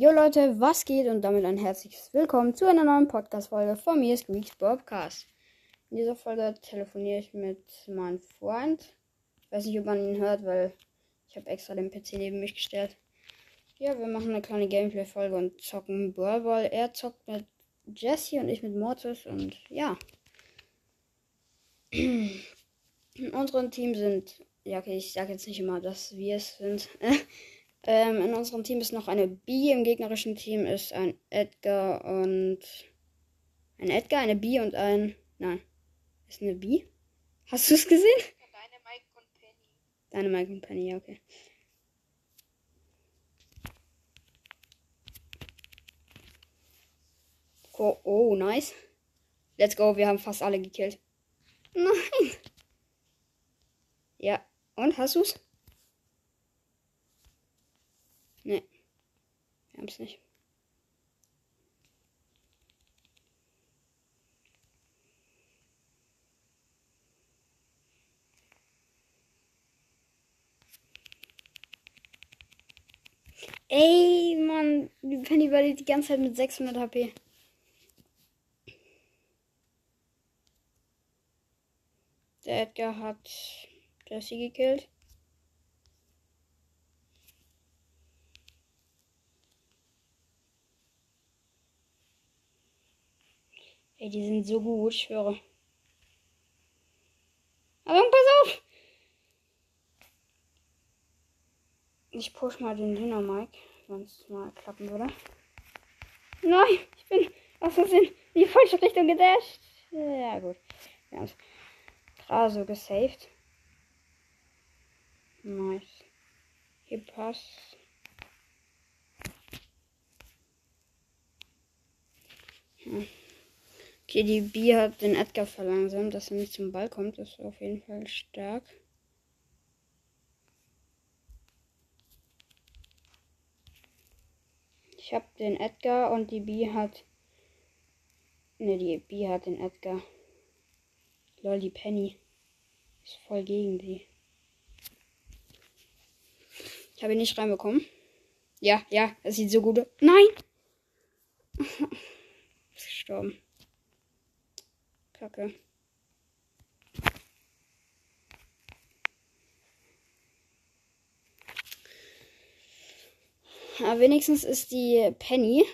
Jo Leute, was geht und damit ein herzliches Willkommen zu einer neuen Podcast-Folge von mir, Squeaks Podcast. In dieser Folge telefoniere ich mit meinem Freund. Ich weiß nicht, ob man ihn hört, weil ich habe extra den PC neben mich gestellt. Ja, wir machen eine kleine Gameplay-Folge und zocken Brawl Ball. Er zockt mit Jesse und ich mit Mortis und ja. In unserem Team sind, ja okay, ich sage jetzt nicht immer, dass wir es sind. Ähm, in unserem Team ist noch eine B, im gegnerischen Team ist ein Edgar und ein Edgar, eine B und ein. Nein. Ist eine B? Hast du es gesehen? Deine Mike und Penny. Deine Mike und Penny, okay. Oh, oh, nice. Let's go, wir haben fast alle gekillt. Nein. Ja, und hast du's? Nee. Wir haben es nicht. Ey, Mann, die Penny war die ganze Zeit mit 600 HP. Der Edgar hat Jesse gekillt. Ey, die sind so gut, ich schwöre. Aber pass auf! Ich push mal den Dynamike, wenn es mal klappen würde. Nein, ich bin aus Versehen in die falsche Richtung gedasht. Ja, gut. Wir haben es gerade so gesaved. Nice. Hier passt. Hm. Okay, die B hat den Edgar verlangsamt, dass er nicht zum Ball kommt. Das ist auf jeden Fall stark. Ich habe den Edgar und die B hat. Ne, die B hat den Edgar. Lol, die Penny ist voll gegen die. Ich habe ihn nicht reinbekommen. Ja, ja, es sieht so gut aus. Nein! ist gestorben. Kacke. Aber wenigstens ist die Penny,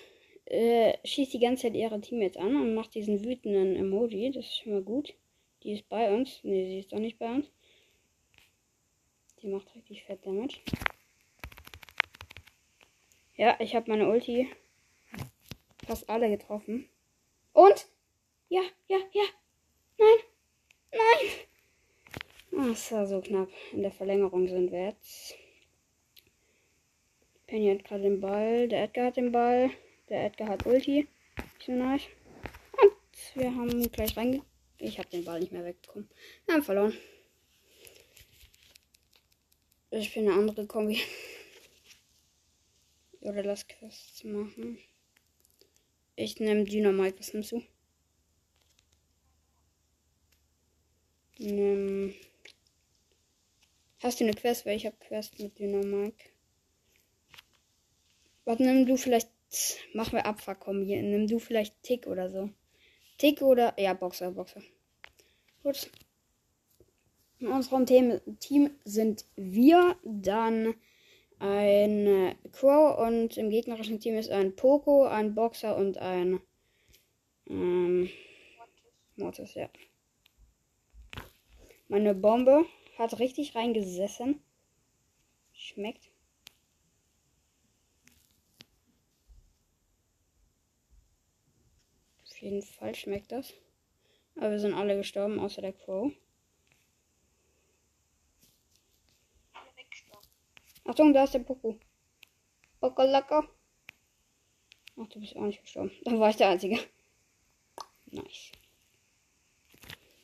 äh, schießt die ganze Zeit ihre Teammates an und macht diesen wütenden Emoji. Das ist schon mal gut. Die ist bei uns. Ne, sie ist doch nicht bei uns. Die macht richtig fett Damage. Ja, ich habe meine Ulti fast alle getroffen. Und ja, ja, ja. Nein. Nein. Das war so knapp. In der Verlängerung sind wir jetzt. Penny hat gerade den Ball. Der Edgar hat den Ball. Der Edgar hat Ulti. So nice. Und wir haben gleich reinge... Ich habe den Ball nicht mehr wegbekommen. Wir haben verloren. Ich bin eine andere Kombi. Oder lass Quests machen. Ich nehme Dynamite. Was nimmst du? Ähm, hast du eine Quest? Weil ich habe Quest mit Dynamik. Was nimm du vielleicht. Machen wir Abfahrkombi. Nimm du vielleicht Tick oder so. Tick oder. Ja, Boxer, Boxer. Gut. In unserem Team, Team sind wir dann ein Crow und im gegnerischen Team ist ein Poco, ein Boxer und ein ähm, Mortis, ja. Meine Bombe hat richtig reingesessen. Schmeckt. Auf jeden Fall schmeckt das. Aber wir sind alle gestorben, außer der Crow. Achtung, da ist der Poco. Poco lecker. Ach, du bist auch nicht gestorben. Dann war ich der Einzige. Nice.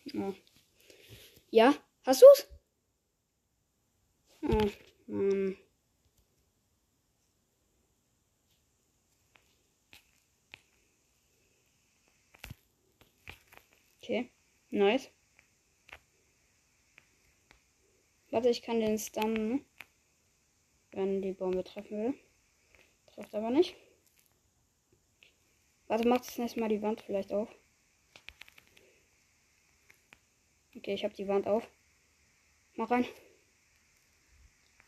Ja. Ja, hast du's? Oh, Mann. Okay, nice. Warte, ich kann den stunnen, wenn die Bombe treffen will. Trifft aber nicht. Warte, mach das nächste Mal die Wand vielleicht auf. Okay, ich habe die Wand auf. Mach rein.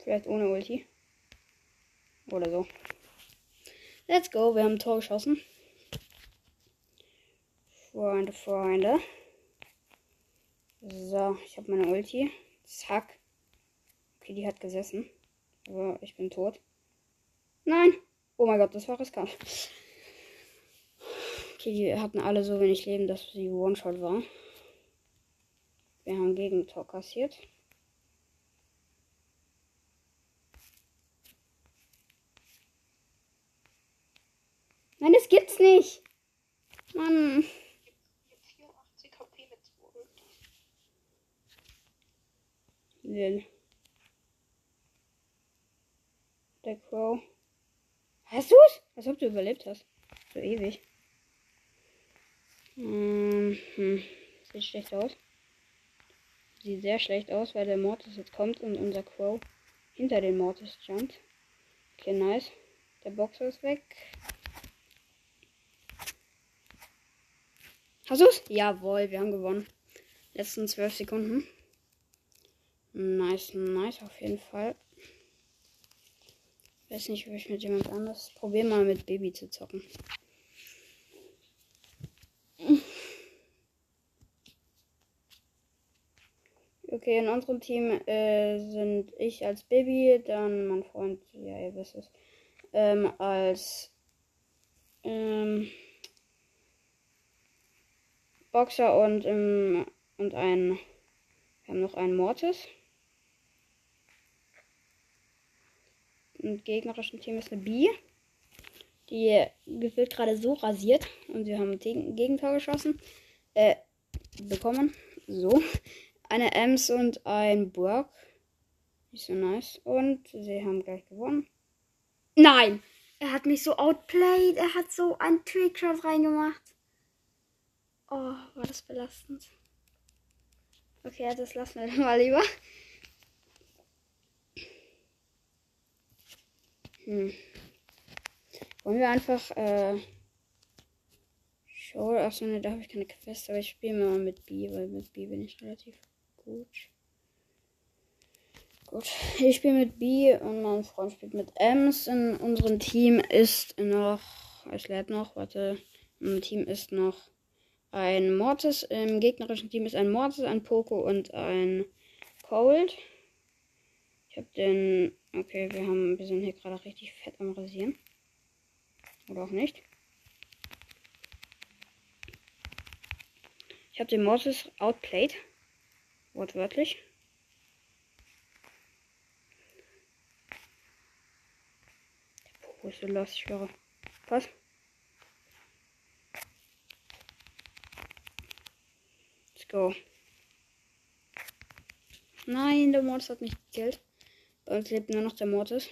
Vielleicht ohne Ulti. Oder so. Let's go. Wir haben ein Tor geschossen. Freunde, Freunde. So, ich habe meine Ulti. Zack. Okay, die hat gesessen. Aber ich bin tot. Nein. Oh mein Gott, das war riskant. Okay, die hatten alle so wenig Leben, dass sie One-Shot war. Wir haben Gegentor kassiert. Nein, das gibt's nicht. Mann. Ich hab 84 HP mit 2 Ultis. Lil. Der Crow. Hast du's? Als ob du überlebt hast. So ewig. Mhm. Sieht schlecht aus. Sieht sehr schlecht aus, weil der Mortis jetzt kommt und unser Crow hinter den Mortis jumpt. Okay, nice. Der Boxer ist weg. Hast du's? Jawohl, wir haben gewonnen. Letzten zwölf Sekunden. Nice, nice, auf jeden Fall. Weiß nicht, ob ich mit jemand anders. Probier mal mit Baby zu zocken. Okay, in unserem Team äh, sind ich als Baby, dann mein Freund, ja, ihr wisst es, ähm, als ähm, Boxer und, ähm, und ein, wir haben noch einen Mortis. Im gegnerischen Team ist eine Bee. Die wird gerade so rasiert und wir haben ein Gegentor geschossen. Äh, bekommen. So. Eine Ems und ein Burg. Nicht so nice. Und sie haben gleich gewonnen. Nein! Er hat mich so outplayed. Er hat so einen Trickshot reingemacht. Oh, war das belastend. Okay, das lassen wir mal lieber. Hm. Wollen wir einfach, äh. Show. Achso, ne, da habe ich keine Quest, aber ich spiele mal mit B, weil mit B bin ich relativ gut. Gut. Ich spiele mit B und mein Freund spielt mit Ems. In unserem Team ist noch. Es lädt noch, warte. Im Team ist noch ein Mortis. Im gegnerischen Team ist ein Mortis, ein Poco und ein Cold. Ich habe den. Okay, wir haben. Wir sind hier gerade richtig fett am Rasieren. Oder auch nicht. Ich habe den Mortis outplayed. Wortwörtlich. Der Poco ist so los, ich schwöre. Was? Let's go. Nein, der Mortis hat mich gekillt. Bei uns lebt nur noch der Mortis.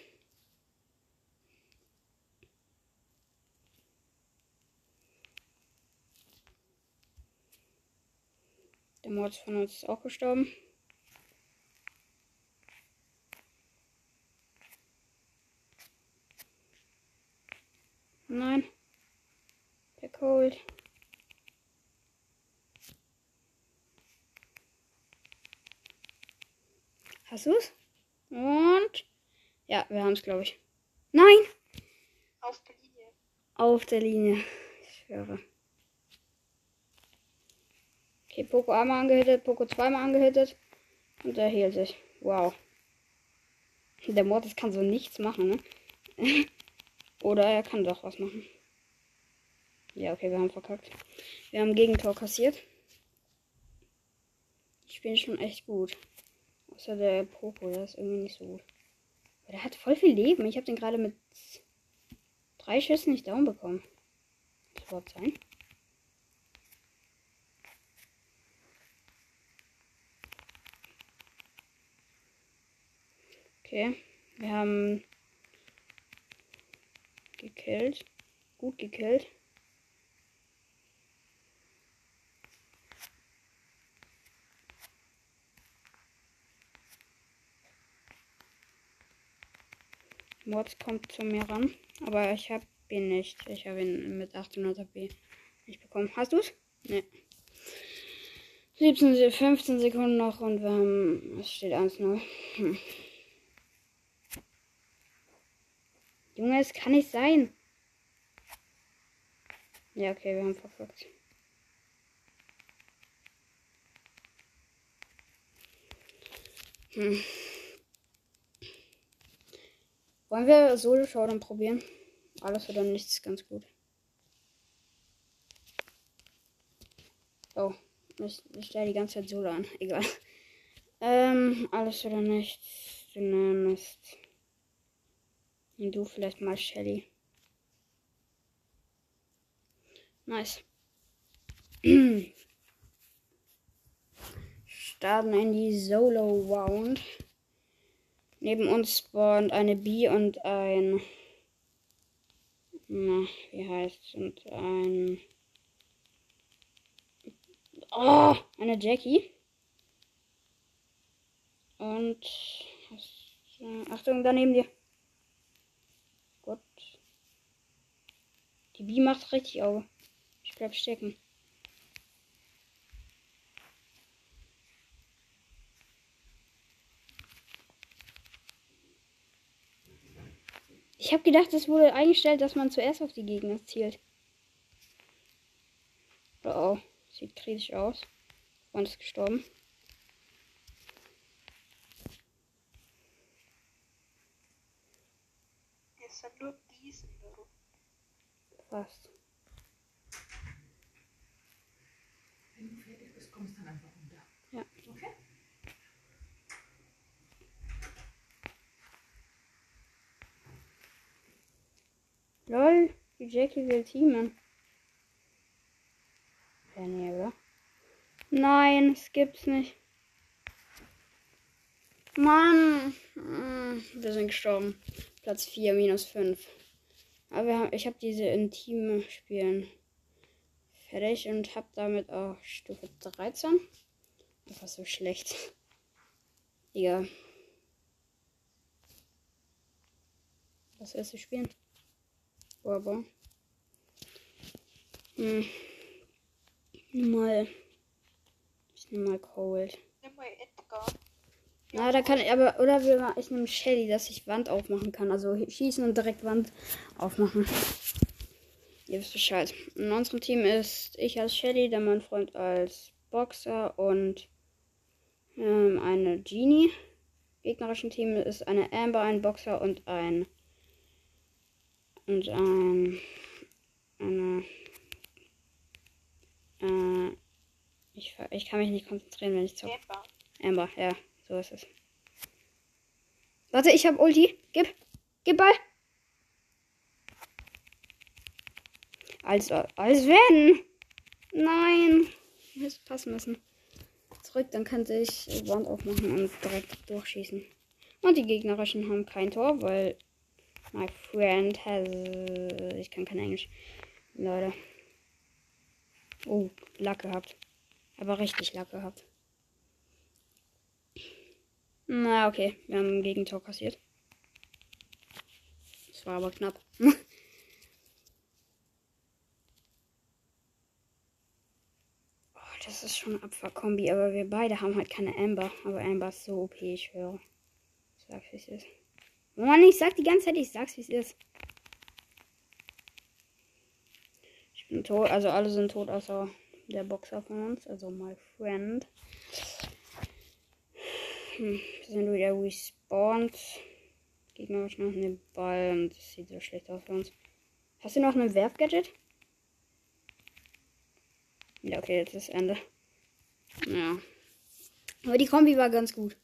Mortis von uns ist auch gestorben. Nein. Der Cold. Hast du's? Und. Ja, wir haben es, glaube ich. Nein! Auf der Linie. Auf der Linie. Ich schwöre. Okay, Poco einmal angehittet, Poco zweimal angehittet. Und er hielt sich. Wow. Der Mortis kann so nichts machen, ne? Oder er kann doch was machen. Ja, okay, wir haben verkackt. Wir haben Gegentor kassiert. Ich bin schon echt gut. Außer der Poco, der ist irgendwie nicht so gut. Aber der hat voll viel Leben. Ich habe den gerade mit drei Schüssen nicht down bekommen. Das überhaupt sein? Okay, wir haben gekillt. Gut gekillt. Mords kommt zu mir ran. Aber ich habe bin nicht. Ich habe ihn mit 800 HP nicht bekommen. Hast du's? Ne. 17, Se- 15 Sekunden noch und wir haben. Es steht 1-0. Hm. Junge, es kann nicht sein. Ja, okay, wir haben verfolgt. Hm. Wollen wir Solo Showdown probieren? Alles oder nichts ist ganz gut. Oh, ich, ich stelle die ganze Zeit Solo an. Egal. Ähm, alles oder nichts. Du nimmst. Und du vielleicht mal Shelly. Nice. Starten in die Solo Round. Neben uns spawnt eine B und ein. Na, wie heißt und ein. Oh, eine Jackie. Und. Achtung, daneben dir. Gut. Die B macht richtig Auge. Ich bleib stecken. Ich habe gedacht, es wurde eingestellt, dass man zuerst auf die Gegner zielt. Oh, sieht kritisch aus. Freund ist gestorben. Wir sind nur Biesen. Bro. Fast. Wenn du fertig bist, kommst du dann einfach runter. Ja. Okay? Lol, die Jackie will teamen. Ja, nee, oder? Nein, es gibt's nicht. Mann! Mm, Wir sind gestorben. Platz 4, minus 5. Aber ich habe diese intime Spielen fertig und habe damit auch Stufe 13. Einfach so schlecht. Egal. Das erste Spielen. Aber. Hm. Nimm Mal. Ich nehme mal Cold. Nimm mal Edgar. Na, da kann ich aber. Oder wir, ich nehme Shelly, dass ich Wand aufmachen kann. Also schießen und direkt Wand aufmachen. Ihr wisst Bescheid. In unserem Team ist ich als Shelly, der mein Freund als Boxer und ähm, eine Genie. Gegnerischen Team ist eine Amber, ein Boxer und ein. Und ein. Eine. Äh, ich, ich kann mich nicht konzentrieren, wenn ich zocke. Amber. Amber, ja, so ist es. Warte, ich hab Ulti. Gib. Gib Ball. Als, als wenn. Nein. Hätte passen müssen. Zurück, dann könnte ich Wand aufmachen und direkt durchschießen. Und die gegnerischen haben kein Tor, weil my friend has. Ich kann kein Englisch. Leute. Oh, Lack gehabt. Aber richtig Lack gehabt. Na, okay. Wir haben ein Gegentor kassiert. Das war aber knapp. oh, das ist schon Abfahrkombi, aber wir beide haben halt keine Amber. Aber Amber ist so OP, ich schwöre. Ich sag's, wie es ist. Oh Mann, ich sag die ganze Zeit, ich sag's, wie es ist. Ich bin tot, also alle sind tot, außer der Boxer von uns, also my friend. Hm, sind wieder respawned. Gegner noch einen Ball und das sieht so schlecht aus für uns. Hast du noch ein Werfgadget? Ja, okay, jetzt ist Ende. Ja. Aber die Kombi war ganz gut.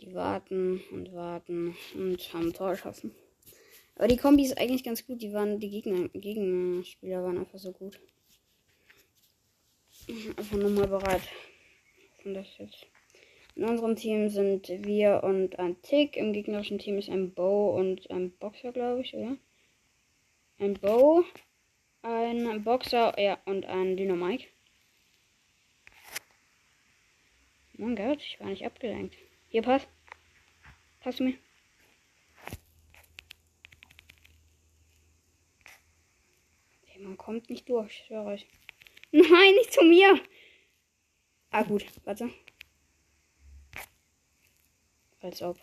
Die warten und warten und haben Tor geschossen. Aber die Kombi ist eigentlich ganz gut. Die waren, die Gegner, Gegenspieler waren einfach so gut. Einfach nur mal bereit. Und das jetzt. In unserem Team sind wir und ein Tick. Im gegnerischen Team ist ein Bow und ein Boxer, glaube ich, oder? Ein Bow, ein Boxer, ja, und ein Dynamike. Mein Gott, ich war nicht abgelenkt. Hier, pass. Passt du mir? kommt nicht durch, ich schwöre euch. Nein, nicht zu mir. Ah, gut, warte. Als ob.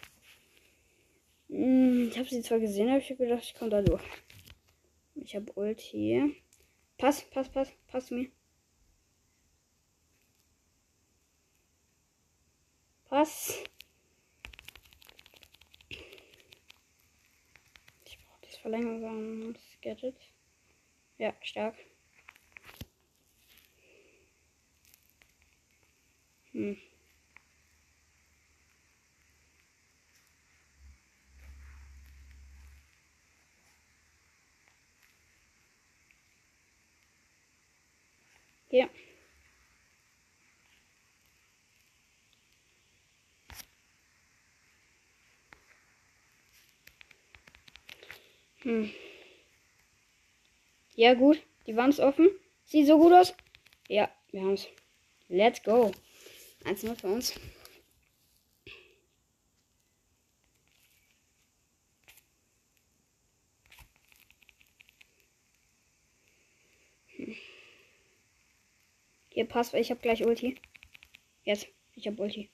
Hm, Ich habe sie zwar gesehen, aber ich habe gedacht, ich komme da durch. Ich habe Ulti. Pass, pass, pass, pass zu mir. Pass. Ich brauche das Verlängerungsgadget. Ja, stark. Hm. Ja. Hm. Ja, gut. Die Wand ist offen. Sieht so gut aus. Ja, wir haben's. Let's go. 1-0 für uns. Hm. Hier passt, ich habe gleich Ulti. Jetzt, ich habe Ulti.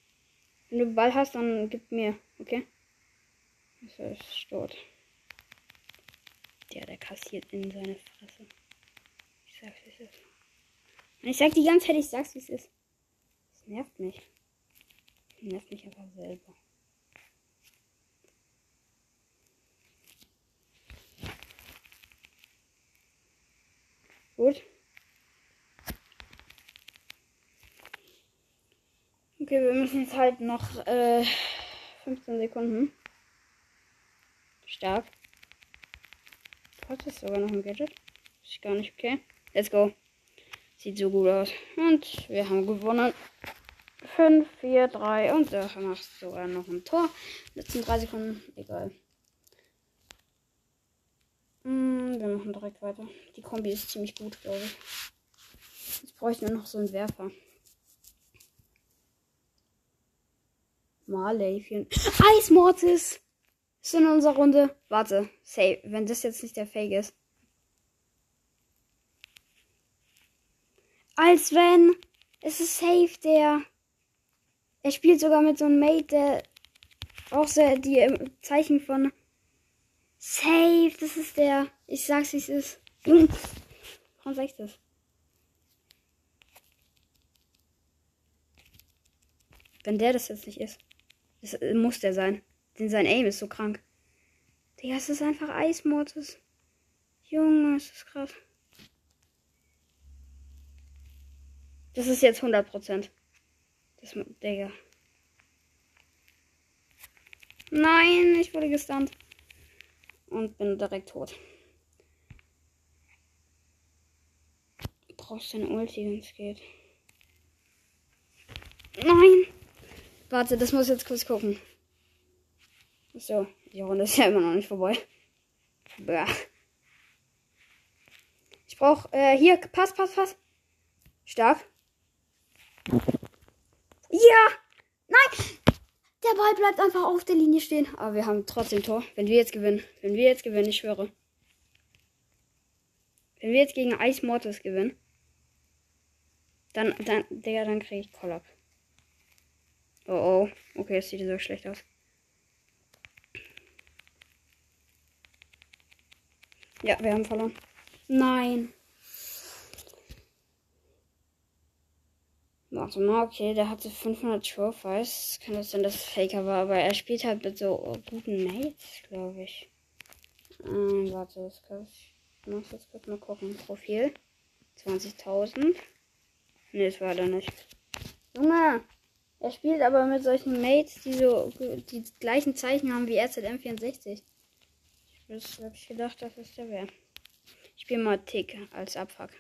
Wenn du Ball hast, dann gib mir, okay? Das ist Stot. Der, der kassiert in seine Fresse. Ich sag's, wie es ist. Und ich sag die ganze Zeit, ich sag's, wie es ist. Das nervt mich. Das nervt mich einfach selber. Gut. Okay, wir müssen jetzt halt noch äh, 15 Sekunden. Stark. Hat es sogar noch ein Gadget? Ist gar nicht okay. Let's go. Sieht so gut aus. Und wir haben gewonnen. 5, 4, 3 und da macht sogar noch ein Tor. Letzten 3 Sekunden. Egal. Mm, wir machen direkt weiter. Die Kombi ist ziemlich gut, glaube ich. Jetzt bräuchten wir noch so einen Werfer. Marley. vielen- Eismortis! Ist in unserer Runde. Warte. Safe. Wenn das jetzt nicht der Fake ist. Als wenn. Es ist safe, der. Er spielt sogar mit so einem Mate, der auch sehr die Zeichen von Safe, das ist der. Ich sag's wie es ist. Warum sag ich das? Wenn der das jetzt nicht ist. Das muss der sein. Denn sein Aim ist so krank. Digga, es ist einfach Eismortis. Junge, ist das krass. Das ist jetzt 100%. Das, Digga. Nein, ich wurde gestunt. Und bin direkt tot. Brauchst du eine Ulti, wenn es geht. Nein! Warte, das muss jetzt kurz gucken. So, die Runde ist ja immer noch nicht vorbei. Bäh. Ich brauch, äh, hier, pass, pass, pass. Stark. Ja! Nein! Der Ball bleibt einfach auf der Linie stehen. Aber wir haben trotzdem Tor. Wenn wir jetzt gewinnen. Wenn wir jetzt gewinnen, ich schwöre. Wenn wir jetzt gegen Ice Mortis gewinnen. Dann, dann, Digga, dann kriege ich Kollab. Oh oh. Okay, es sieht so schlecht aus. Ja, wir haben verloren. Nein. Warte mal, okay, der hatte 500 Trophies. Kann das sein, dass es Faker war? Aber er spielt halt mit so guten Mates, glaube ich. Ähm, warte, das kann ich. Muss jetzt kurz mal gucken. Profil. 20.000. Ne, das war da nicht. Junge! Er spielt aber mit solchen Mates, die so die gleichen Zeichen haben wie RZM64. Das habe ich gedacht, dass es der wäre. Ich spiele mal Tick als Abfuck.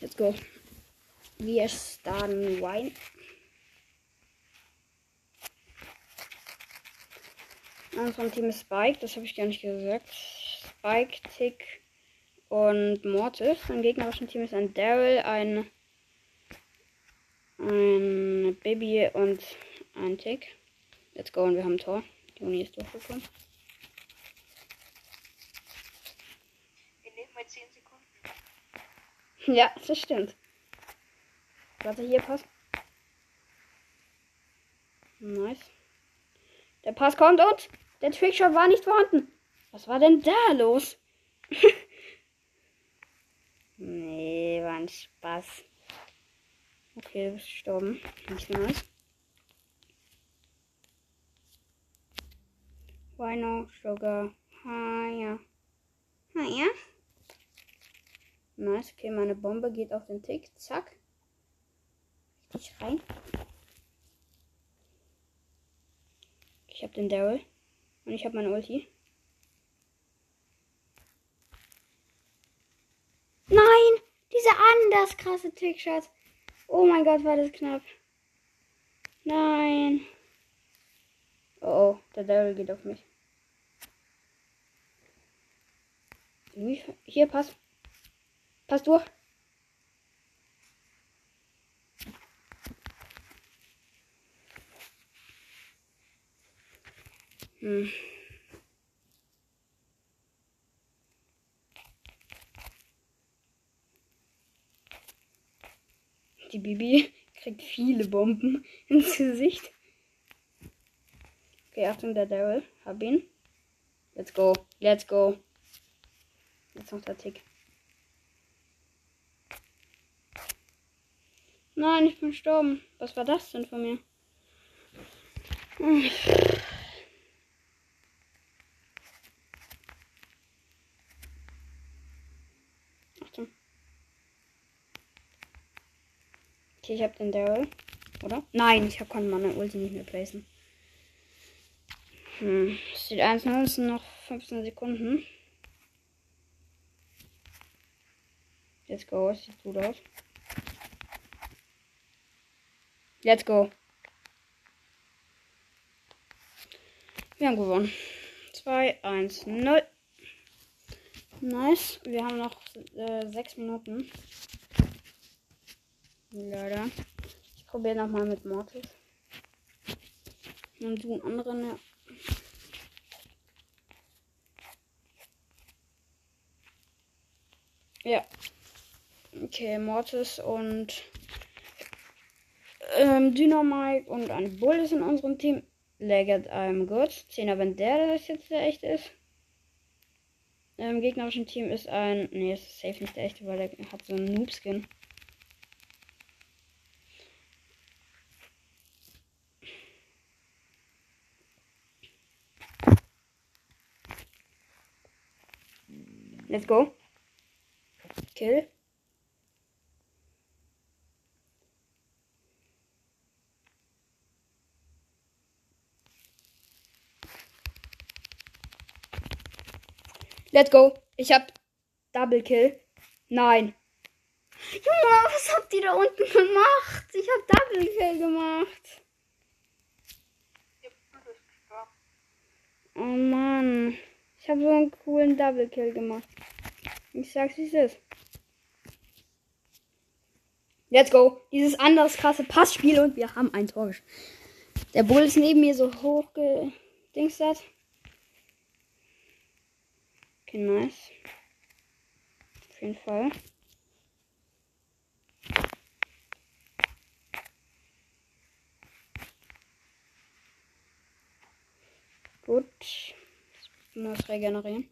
Let's go. Wir starten Wine. Vom Team ist Spike, das habe ich gar nicht gesagt. Spike, Tick und Mortis. Im gegnerischen Team ist ein Daryl, ein, ein Baby und ein Tick. Let's go und wir haben ein Tor. Die ist durchgekommen. Wir nehmen mal 10 Sekunden. Ja, das stimmt. Warte, hier Pass. Nice. Der Pass kommt und der Trickshot war nicht vorhanden. Was war denn da los? nee, war ein Spaß. Okay, du bist gestorben. Nicht nice. Why no sugar? Higher. Higher. Nice. Okay, meine Bombe geht auf den Tick. Zack. Richtig rein. Ich habe den Daryl. Und ich habe meine Ulti. Nein! Dieser anders krasse Tickshot. Oh mein Gott, war das knapp. Nein. Oh, oh, der Daryl geht auf mich. Hier, pass. Pass durch. Hm. Die Bibi kriegt viele Bomben ins Gesicht. Okay, Achtung, der Daryl. Hab ihn. Let's go. Let's go. Jetzt noch der Tick. Nein, ich bin gestorben. Was war das denn von mir? Achtung. Okay, ich hab den Daryl. Oder? Nein, ich konnte meine Ulti nicht mehr placen. Hm. Es steht 1-0, es sind noch 15 Sekunden. Let's go, es sieht gut aus. Let's go. Wir haben gewonnen. 2, 1, 0. Nice. Wir haben noch äh, 6 Minuten. Leider. Ich probiere nochmal mit Mortis. Und du einen anderen, ja. Ja. Okay, Mortis und ähm, Dynamite und ein Bull ist in unserem Team. Leggett I'm good. Zehner, wenn der das jetzt der echte ist. Im gegnerischen Team ist ein. Nee, ist safe nicht der echte, weil der hat so einen Noob-Skin. Let's go. Kill. Let's go. Ich hab Double Kill. Nein. Junge, was habt ihr da unten gemacht? Ich hab Double Kill gemacht. Oh Mann. Ich habe so einen coolen Double Kill gemacht. Ich sag's, wie es ist. Let's go. Dieses anderes krasse Passspiel und wir haben ein Tor. Der Bull ist neben mir so hoch gedingstert. Okay, nice. Auf jeden Fall. Gut. Muss regenerieren.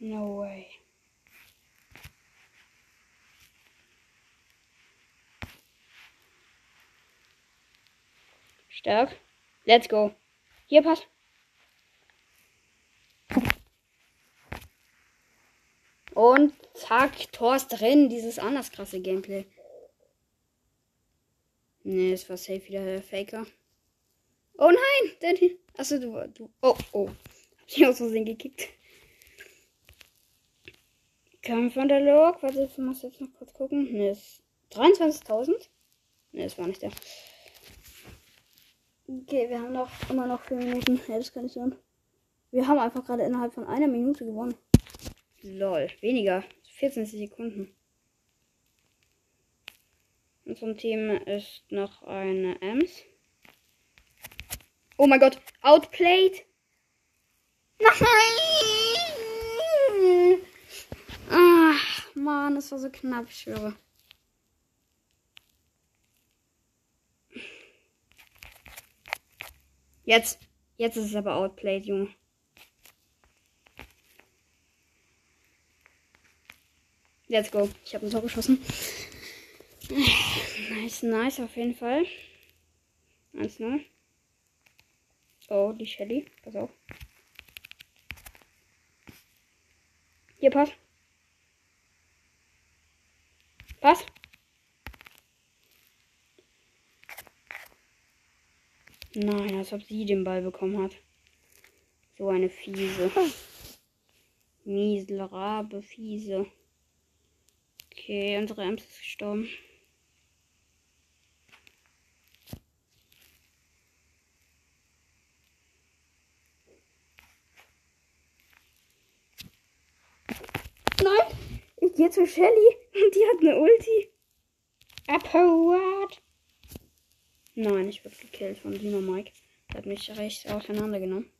No way. Stark. Let's go. Hier passt. Und zack, Tor ist drin. Dieses anders krasse Gameplay. Nee, es war safe wieder der Faker. Oh nein! Danny. Achso, du, du. Oh, oh. Hab ich aus Versehen gekickt. Kampf von der Log. Warte, ich muss jetzt noch kurz gucken. Nee, ist 23.000. Nee, das war nicht der. Okay, wir haben noch immer noch 4 Minuten. Ja, das kann nicht sein. Wir haben einfach gerade innerhalb von einer Minute gewonnen. Lol, weniger. 14 Sekunden. In unserem Team ist noch eine Ems. Oh mein Gott, outplayed. Nein! Ach, Mann, das war so knapp, ich schwöre. Jetzt, jetzt ist es aber outplayed, Junge. Let's go. Ich habe ein Tor geschossen. Nice, nice, auf jeden Fall. 1-0. Oh, die Shelly. Pass auf. Hier, pass. Pass. Nein, als ob sie den Ball bekommen hat. So eine fiese. Miserable, fiese. Okay, unsere Ems ist gestorben. Nein, ich gehe zu Shelly und die hat eine Ulti. Abhört. Nein, ich wurde gekillt von Dino Mike. Der hat mich recht auseinandergenommen.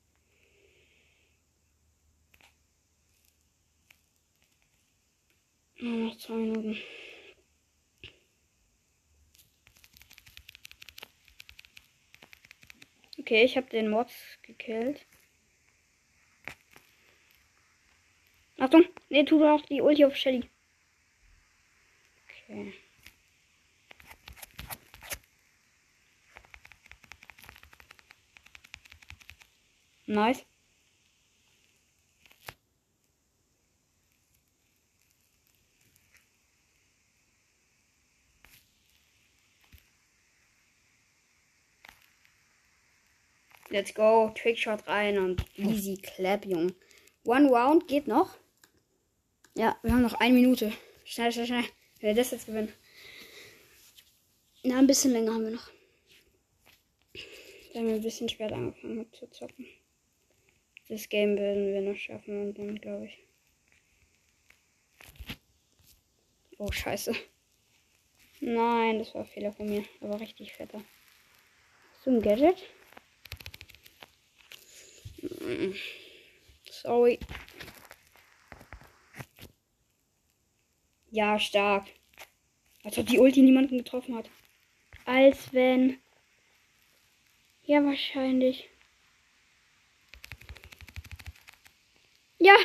Nur noch zwei Minuten. Okay, ich habe den Mods gekillt. Achtung! Ne, tu doch die Ulti auf Shelly. Okay. Nice. Let's go. Trickshot rein und easy clap, Junge. One round geht noch. Ja, wir haben noch eine Minute. Schnell, schnell, schnell. Wir das jetzt gewinnen. Na, ein bisschen länger haben wir noch. Da haben wir ein bisschen spät angefangen haben zu zocken. Das Game werden wir noch schaffen und dann glaube ich. Oh, scheiße. Nein, das war ein Fehler von mir. Aber richtig fetter. Ein Gadget? Mm. Sorry. Ja, stark. Als ob die Ulti niemanden getroffen hat. Als wenn. Ja, wahrscheinlich. Ja!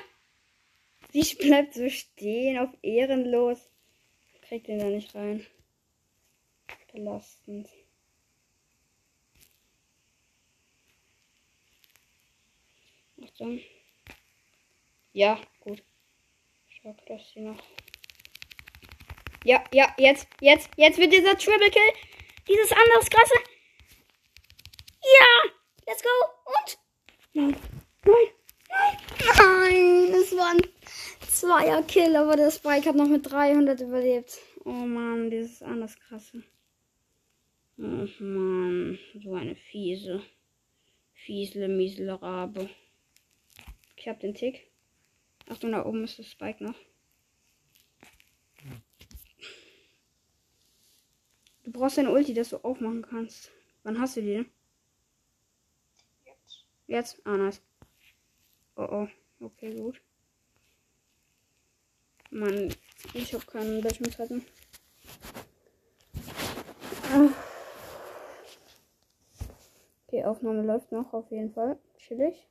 Sie bleibt so stehen auf ehrenlos. Kriegt den da nicht rein. Belastend. Achtung. Ja, gut. Schau, dass sie noch. Ja, ja, jetzt, jetzt, jetzt wird dieser Triple Kill. Dieses anderes krasse. Ja! Let's go! Und? Nein, nein, nein! Es war ein Zweier Kill, aber der Spike hat noch mit 300 überlebt. Oh Mann, dieses anders krasse. Oh Mann, so eine fiese. Fiesle, miserable. Ich hab den Tick. Achtung, da oben ist das Spike noch. Du brauchst eine Ulti, dass du aufmachen kannst. Wann hast du die? Jetzt. Jetzt? Ah, nice. Oh oh. Okay, gut. Mann, ich hab keinen Bildschirmzeiten. Ah. Okay, Aufnahme läuft noch auf jeden Fall. Chillig.